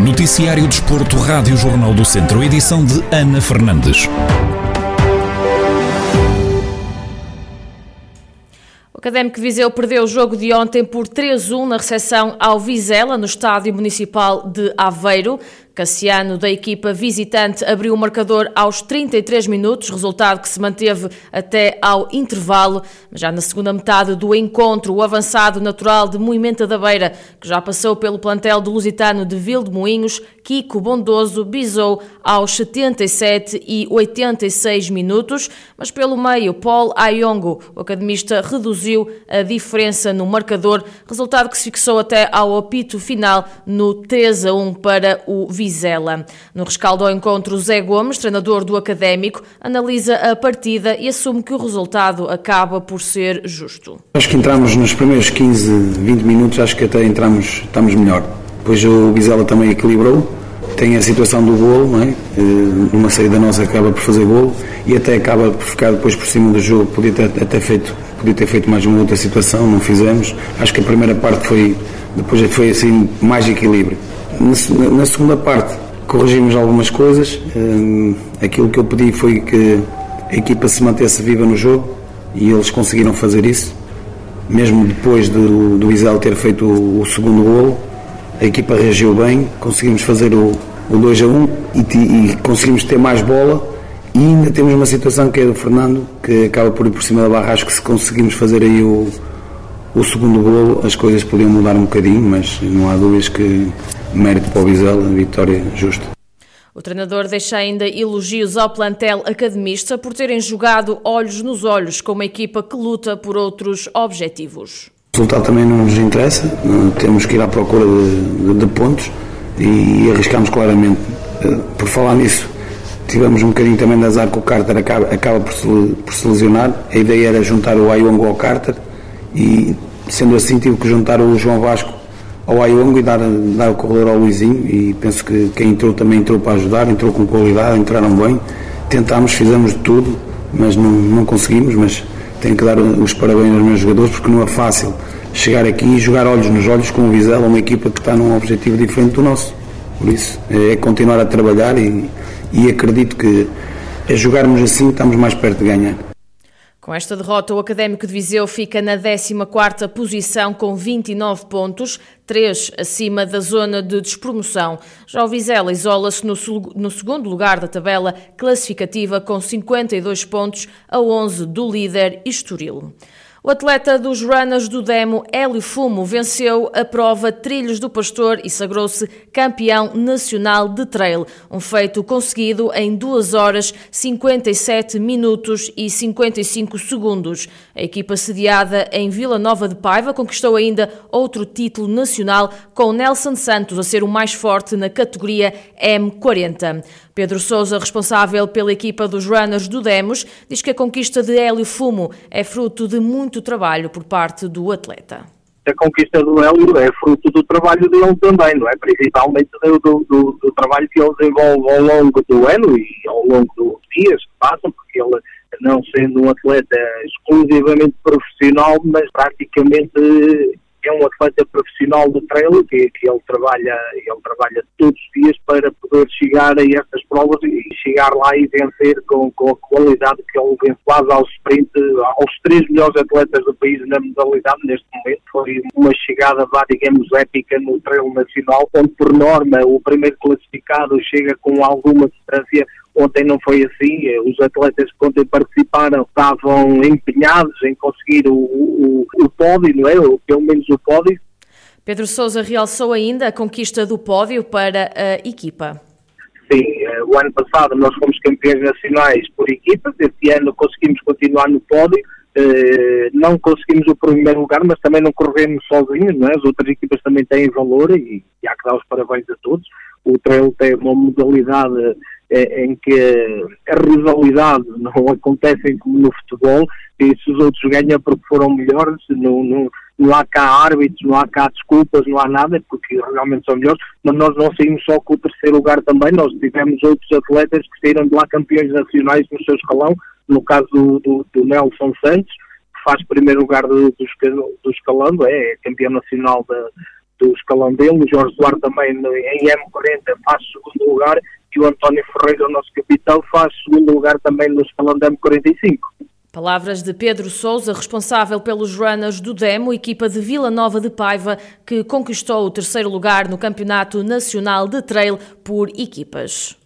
Noticiário Desporto, Rádio Jornal do Centro, edição de Ana Fernandes. O Académico Viseu perdeu o jogo de ontem por 3-1 na recepção ao Vizela, no Estádio Municipal de Aveiro. Cassiano, da equipa visitante, abriu o marcador aos 33 minutos, resultado que se manteve até ao intervalo. Mas já na segunda metade do encontro, o avançado natural de Moimenta da Beira, que já passou pelo plantel do Lusitano de Moinhos, Kiko Bondoso, bisou aos 77 e 86 minutos, mas pelo meio, Paul Ayongo, o academista, reduziu a diferença no marcador, resultado que se fixou até ao apito final no 3 a 1 para o Vizela. No rescaldo ao encontro, Zé Gomes, treinador do Académico, analisa a partida e assume que o resultado acaba por ser justo. Acho que entramos nos primeiros 15, 20 minutos, acho que até entramos, estamos melhor. Depois o Vizela também equilibrou, tem a situação do golo, não é? Eh, numa saída nossa acaba por fazer golo e até acaba por ficar depois por cima do jogo, podia ter até feito, podia ter feito mais uma outra situação, não fizemos. Acho que a primeira parte foi, depois foi assim mais equilíbrio. Na, segunda parte, corrigimos algumas coisas. Hum, aquilo que eu pedi foi que a equipa se mantesse viva no jogo e eles conseguiram fazer isso. Mesmo depois do, do Isel ter feito o, o segundo golo, a equipa reagiu bem, conseguimos fazer o, o 2 a 1 e, e, conseguimos ter mais bola. E ainda temos uma situação que é do Fernando, que acaba por ir por cima da barra. Acho que se conseguimos fazer aí o, o segundo golo, as coisas podiam mudar um bocadinho, mas não há dúvidas que mérito para o Vizela, vitória justa. O treinador deixa ainda elogios ao plantel academista por terem jogado olhos nos olhos com uma equipa que luta por outros objetivos. O resultado também não nos interessa, temos que ir à procura de, de, de pontos e, e arriscamos claramente. Eh, por falar nisso, tivemos um bocadinho também de azar que o Carter acaba, acaba por, se, por se lesionar. A ideia era juntar o Ayongo ao Carter e, sendo assim, tive que juntar o João Vasco ao Ayongo e dar, dar o corredor ao Luizinho e penso que quem entrou também entrou para ajudar, entrou com qualidade, entraram bem, tentámos, fizemos de tudo, mas não, não conseguimos, mas tenho que dar os parabéns aos meus jogadores porque não é fácil chegar aqui e jogar olhos nos olhos com o Vizela, uma equipa que está num objetivo diferente do nosso. Por isso, é continuar a trabalhar e, e acredito que a jogarmos assim estamos mais perto de ganhar. Com esta derrota, o Académico de Viseu fica na 14ª posição com 29 pontos, 3 acima da zona de despromoção. Já o Vizela isola-se no, no, segundo lugar da tabela classificativa com 52 pontos a 11 do líder Estoril. O atleta dos runners do Demo, Hélio Fumo, venceu a prova Trilhos do Pastor e sagrou-se campeão nacional de trail, um feito conseguido em 2 horas 57 minutos e 55 segundos. A equipa sediada em Vila Nova de Paiva conquistou ainda outro título nacional, com Nelson Santos a ser o mais forte na categoria M40. Pedro Sousa, responsável pela equipa dos runners do Demos, diz que a conquista de Hélio Fumo é fruto de muito trabalho por parte do atleta. A conquista do Hélio é fruto do trabalho dele também, não é? Principalmente do, do, do trabalho que ele desenvolve ao longo do ano e ao longo dos dias que passam, porque ele, não sendo um atleta exclusivamente profissional, mas praticamente é um atleta profissional de trail que, que ele trabalha ele trabalha todos os dias para poder chegar a estas provas e chegar lá e vencer com, com a qualidade que ele vence quase ao sprint aos três melhores atletas do país na modalidade neste momento foi uma chegada vá digamos épica no trail nacional onde por norma o primeiro classificado chega com alguma distância Ontem não foi assim, os atletas que ontem participaram estavam empenhados em conseguir o, o, o pódio, não é? Pelo menos o pódio. Pedro Sousa realçou ainda a conquista do pódio para a equipa. Sim, eh, o ano passado nós fomos campeões nacionais por equipas, este ano conseguimos continuar no pódio, eh, não conseguimos o primeiro lugar, mas também não corremos sozinhos, não é? as outras equipas também têm valor e, e há que dar os parabéns a todos. O trail tem uma modalidade é, em que a rivalidade não acontece como no futebol, e se os outros ganham porque foram melhores, não, não, não há cá árbitros, não há cá desculpas, não há nada, porque realmente são melhores, mas nós não saímos só com o terceiro lugar também, nós tivemos outros atletas que saíram de lá campeões nacionais no seu escalão, no caso do, do, do Nelson Santos, que faz primeiro lugar do, do, do escalão, é campeão nacional da do escalão dele, o Jorge Duarte também em M40 faz segundo lugar e o António Ferreira, o nosso capitão, faz segundo lugar também no escalão da M45. Palavras de Pedro Souza, responsável pelos runners do Demo, equipa de Vila Nova de Paiva, que conquistou o terceiro lugar no Campeonato Nacional de Trail por equipas.